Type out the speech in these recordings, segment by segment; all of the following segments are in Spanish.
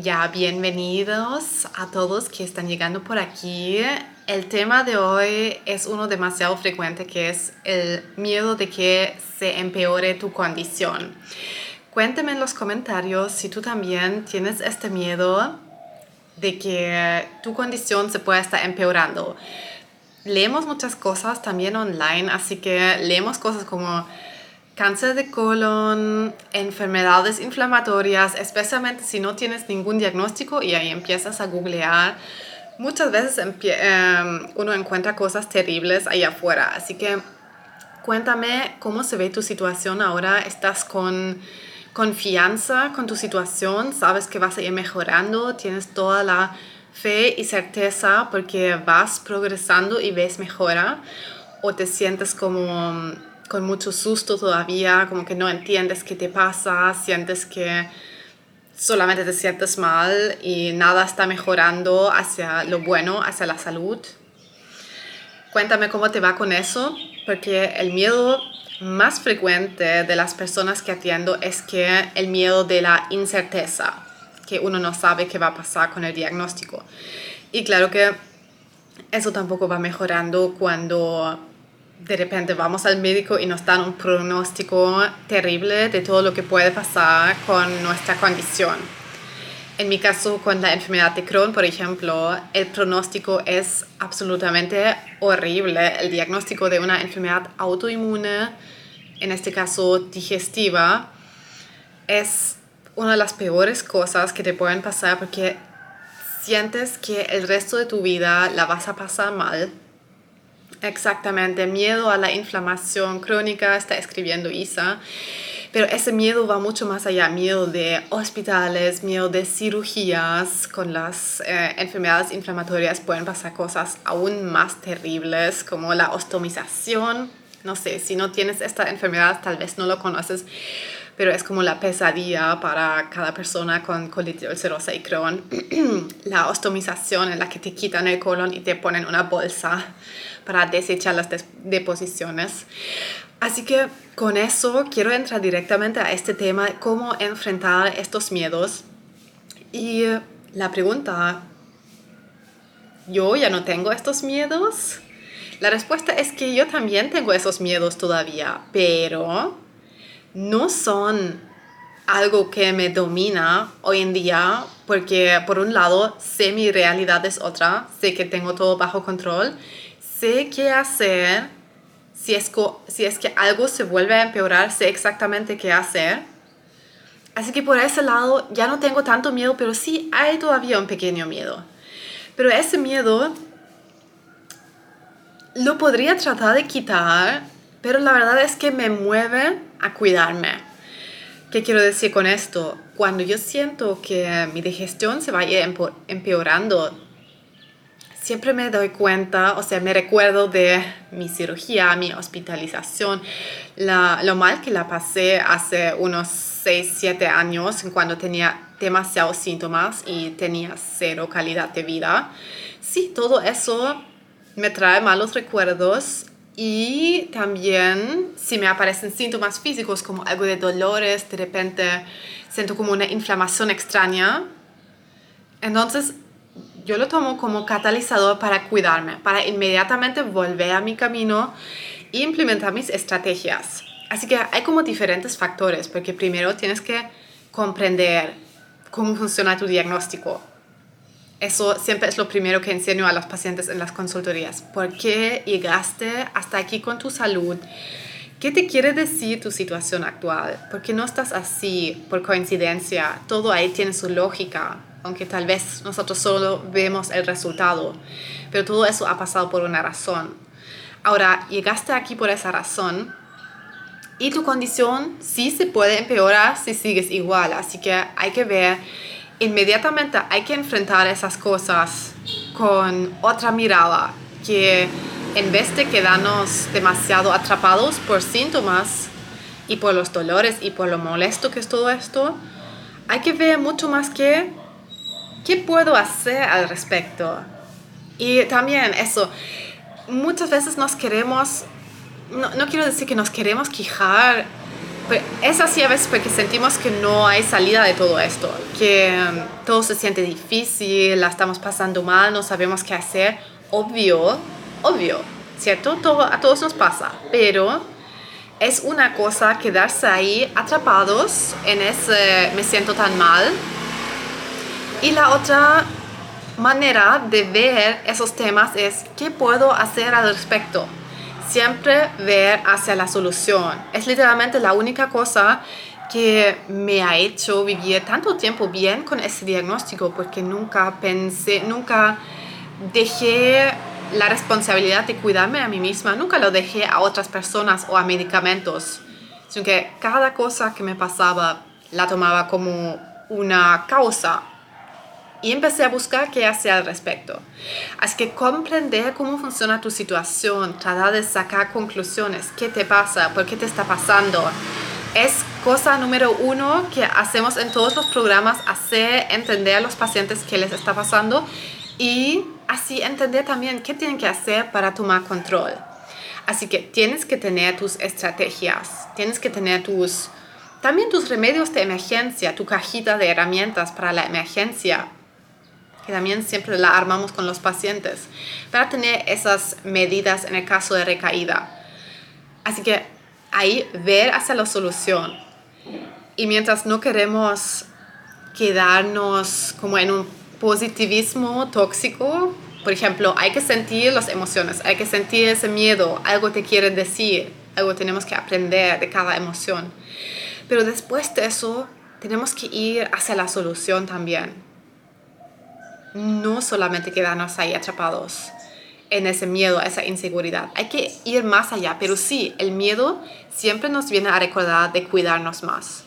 Ya, bienvenidos a todos que están llegando por aquí. El tema de hoy es uno demasiado frecuente que es el miedo de que se empeore tu condición. Cuénteme en los comentarios si tú también tienes este miedo de que tu condición se pueda estar empeorando. Leemos muchas cosas también online, así que leemos cosas como cáncer de colon, enfermedades inflamatorias, especialmente si no tienes ningún diagnóstico y ahí empiezas a googlear. Muchas veces em, uno encuentra cosas terribles ahí afuera, así que cuéntame cómo se ve tu situación ahora. ¿Estás con confianza con tu situación? ¿Sabes que vas a ir mejorando? ¿Tienes toda la fe y certeza porque vas progresando y ves mejora? ¿O te sientes como con mucho susto todavía, como que no entiendes qué te pasa, sientes que solamente te sientes mal y nada está mejorando hacia lo bueno, hacia la salud. Cuéntame cómo te va con eso, porque el miedo más frecuente de las personas que atiendo es que el miedo de la incerteza, que uno no sabe qué va a pasar con el diagnóstico. Y claro que eso tampoco va mejorando cuando de repente vamos al médico y nos dan un pronóstico terrible de todo lo que puede pasar con nuestra condición. En mi caso, con la enfermedad de Crohn, por ejemplo, el pronóstico es absolutamente horrible. El diagnóstico de una enfermedad autoinmune, en este caso digestiva, es una de las peores cosas que te pueden pasar porque sientes que el resto de tu vida la vas a pasar mal Exactamente, miedo a la inflamación crónica, está escribiendo Isa. Pero ese miedo va mucho más allá, miedo de hospitales, miedo de cirugías, con las eh, enfermedades inflamatorias pueden pasar cosas aún más terribles como la ostomización. No sé, si no tienes esta enfermedad tal vez no lo conoces, pero es como la pesadilla para cada persona con colitis ulcerosa y Crohn. la ostomización en la que te quitan el colon y te ponen una bolsa para desechar las deposiciones. Así que con eso quiero entrar directamente a este tema, cómo enfrentar estos miedos. Y la pregunta, ¿yo ya no tengo estos miedos? La respuesta es que yo también tengo esos miedos todavía, pero no son algo que me domina hoy en día, porque por un lado sé mi realidad es otra, sé que tengo todo bajo control, sé qué hacer, si es, si es que algo se vuelve a empeorar, sé exactamente qué hacer. Así que por ese lado ya no tengo tanto miedo, pero sí hay todavía un pequeño miedo. Pero ese miedo lo podría tratar de quitar, pero la verdad es que me mueve a cuidarme. ¿Qué quiero decir con esto? Cuando yo siento que mi digestión se vaya empeorando, siempre me doy cuenta, o sea, me recuerdo de mi cirugía, mi hospitalización, lo mal que la pasé hace unos 6, 7 años cuando tenía demasiados síntomas y tenía cero calidad de vida. Sí, todo eso me trae malos recuerdos y también si me aparecen síntomas físicos como algo de dolores, de repente siento como una inflamación extraña, entonces yo lo tomo como catalizador para cuidarme, para inmediatamente volver a mi camino e implementar mis estrategias. Así que hay como diferentes factores, porque primero tienes que comprender cómo funciona tu diagnóstico, eso siempre es lo primero que enseño a los pacientes en las consultorías. ¿Por qué llegaste hasta aquí con tu salud? ¿Qué te quiere decir tu situación actual? ¿Por qué no estás así por coincidencia? Todo ahí tiene su lógica, aunque tal vez nosotros solo vemos el resultado. Pero todo eso ha pasado por una razón. Ahora, llegaste aquí por esa razón y tu condición sí se puede empeorar si sigues igual. Así que hay que ver inmediatamente hay que enfrentar esas cosas con otra mirada, que en vez de quedarnos demasiado atrapados por síntomas y por los dolores y por lo molesto que es todo esto, hay que ver mucho más que qué puedo hacer al respecto. Y también eso, muchas veces nos queremos, no, no quiero decir que nos queremos quejar es así a veces porque sentimos que no hay salida de todo esto, que um, todo se siente difícil, la estamos pasando mal, no sabemos qué hacer. Obvio, obvio, ¿cierto? Todo, a todos nos pasa, pero es una cosa quedarse ahí atrapados en ese me siento tan mal. Y la otra manera de ver esos temas es qué puedo hacer al respecto siempre ver hacia la solución. Es literalmente la única cosa que me ha hecho vivir tanto tiempo bien con ese diagnóstico, porque nunca pensé, nunca dejé la responsabilidad de cuidarme a mí misma, nunca lo dejé a otras personas o a medicamentos, sino que cada cosa que me pasaba la tomaba como una causa y empecé a buscar qué hacer al respecto. Así que comprender cómo funciona tu situación, tratar de sacar conclusiones, qué te pasa, por qué te está pasando, es cosa número uno que hacemos en todos los programas, hacer entender a los pacientes qué les está pasando y así entender también qué tienen que hacer para tomar control. Así que tienes que tener tus estrategias, tienes que tener tus, también tus remedios de emergencia, tu cajita de herramientas para la emergencia que también siempre la armamos con los pacientes, para tener esas medidas en el caso de recaída. Así que ahí ver hacia la solución. Y mientras no queremos quedarnos como en un positivismo tóxico, por ejemplo, hay que sentir las emociones, hay que sentir ese miedo, algo te quiere decir, algo tenemos que aprender de cada emoción. Pero después de eso, tenemos que ir hacia la solución también no solamente quedarnos ahí atrapados en ese miedo, esa inseguridad. Hay que ir más allá, pero sí, el miedo siempre nos viene a recordar de cuidarnos más.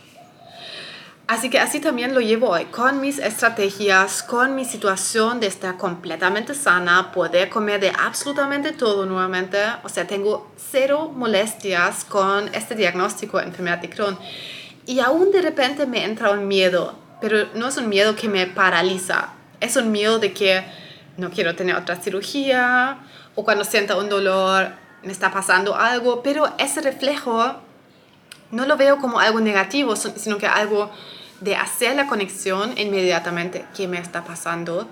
Así que así también lo llevo hoy, con mis estrategias, con mi situación de estar completamente sana, poder comer de absolutamente todo nuevamente. O sea, tengo cero molestias con este diagnóstico de enfermedad de Crohn. Y aún de repente me entra un miedo, pero no es un miedo que me paraliza, es un miedo de que no quiero tener otra cirugía o cuando sienta un dolor me está pasando algo, pero ese reflejo no lo veo como algo negativo, sino que algo de hacer la conexión inmediatamente, qué me está pasando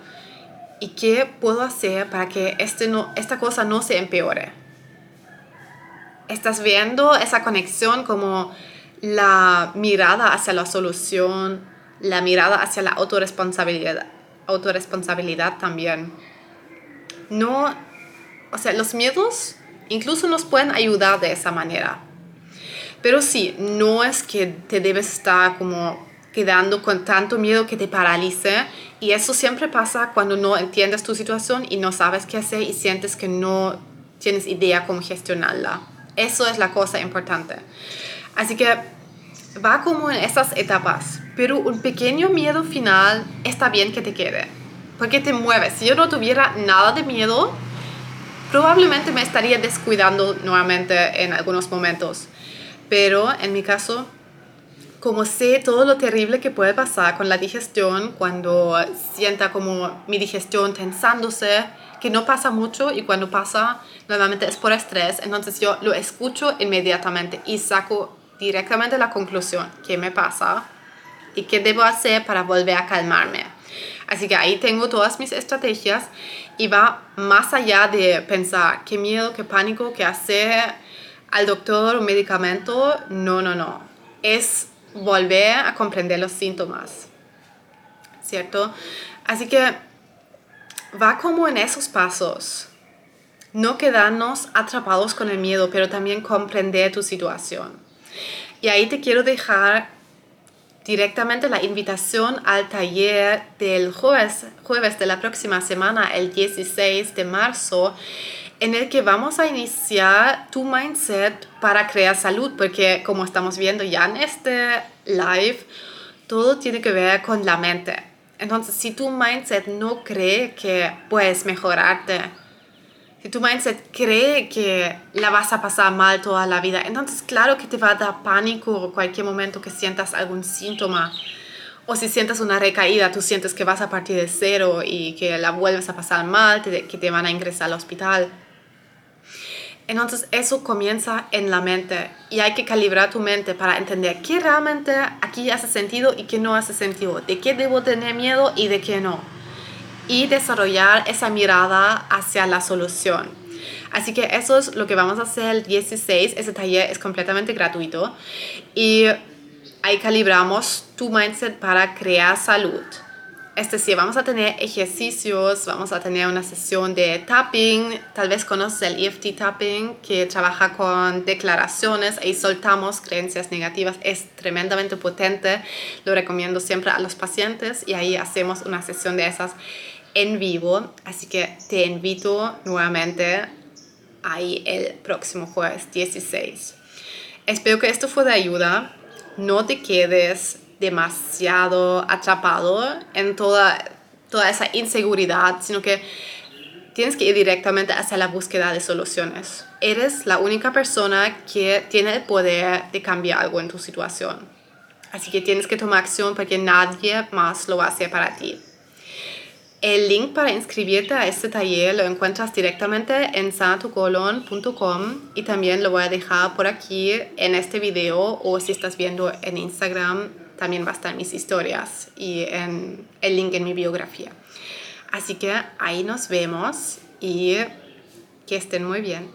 y qué puedo hacer para que este no, esta cosa no se empeore. Estás viendo esa conexión como la mirada hacia la solución, la mirada hacia la autorresponsabilidad, autorresponsabilidad también. No, o sea, los miedos incluso nos pueden ayudar de esa manera. Pero sí, no es que te debes estar como quedando con tanto miedo que te paralice. Y eso siempre pasa cuando no entiendes tu situación y no sabes qué hacer y sientes que no tienes idea cómo gestionarla. Eso es la cosa importante. Así que va como en esas etapas, pero un pequeño miedo final está bien que te quede, porque te mueves. Si yo no tuviera nada de miedo, probablemente me estaría descuidando nuevamente en algunos momentos. Pero en mi caso, como sé todo lo terrible que puede pasar con la digestión, cuando sienta como mi digestión tensándose, que no pasa mucho y cuando pasa, nuevamente es por estrés, entonces yo lo escucho inmediatamente y saco directamente la conclusión, qué me pasa y qué debo hacer para volver a calmarme. Así que ahí tengo todas mis estrategias y va más allá de pensar qué miedo, qué pánico, qué hacer al doctor o medicamento. No, no, no. Es volver a comprender los síntomas. ¿Cierto? Así que va como en esos pasos. No quedarnos atrapados con el miedo, pero también comprender tu situación. Y ahí te quiero dejar directamente la invitación al taller del jueves, jueves de la próxima semana, el 16 de marzo, en el que vamos a iniciar tu mindset para crear salud, porque como estamos viendo ya en este live, todo tiene que ver con la mente. Entonces, si tu mindset no cree que puedes mejorarte, si tu mindset cree que la vas a pasar mal toda la vida, entonces claro que te va a dar pánico cualquier momento que sientas algún síntoma. O si sientas una recaída, tú sientes que vas a partir de cero y que la vuelves a pasar mal, que te van a ingresar al hospital. Entonces eso comienza en la mente y hay que calibrar tu mente para entender qué realmente aquí hace sentido y qué no hace sentido, de qué debo tener miedo y de qué no. Y desarrollar esa mirada hacia la solución. Así que eso es lo que vamos a hacer el 16. Ese taller es completamente gratuito y ahí calibramos tu mindset para crear salud. Es decir, vamos a tener ejercicios, vamos a tener una sesión de tapping, tal vez conoces el EFT tapping que trabaja con declaraciones y soltamos creencias negativas, es tremendamente potente, lo recomiendo siempre a los pacientes y ahí hacemos una sesión de esas en vivo, así que te invito nuevamente ahí el próximo jueves 16. Espero que esto fue de ayuda, no te quedes demasiado atrapado en toda, toda esa inseguridad, sino que tienes que ir directamente hacia la búsqueda de soluciones. Eres la única persona que tiene el poder de cambiar algo en tu situación. Así que tienes que tomar acción porque nadie más lo hacer para ti. El link para inscribirte a este taller lo encuentras directamente en sanatucolon.com y también lo voy a dejar por aquí en este video o si estás viendo en Instagram también va a estar mis historias y en el link en mi biografía. Así que ahí nos vemos y que estén muy bien.